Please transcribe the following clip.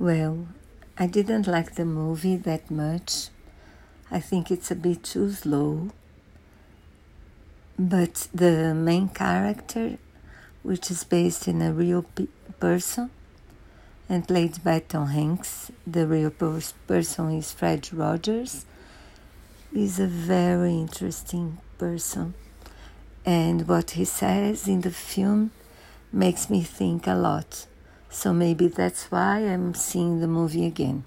Well, I didn't like the movie that much. I think it's a bit too slow. But the main character, which is based in a real pe- person and played by Tom Hanks, the real person is Fred Rogers, is a very interesting person. And what he says in the film makes me think a lot. So maybe that's why I'm seeing the movie again.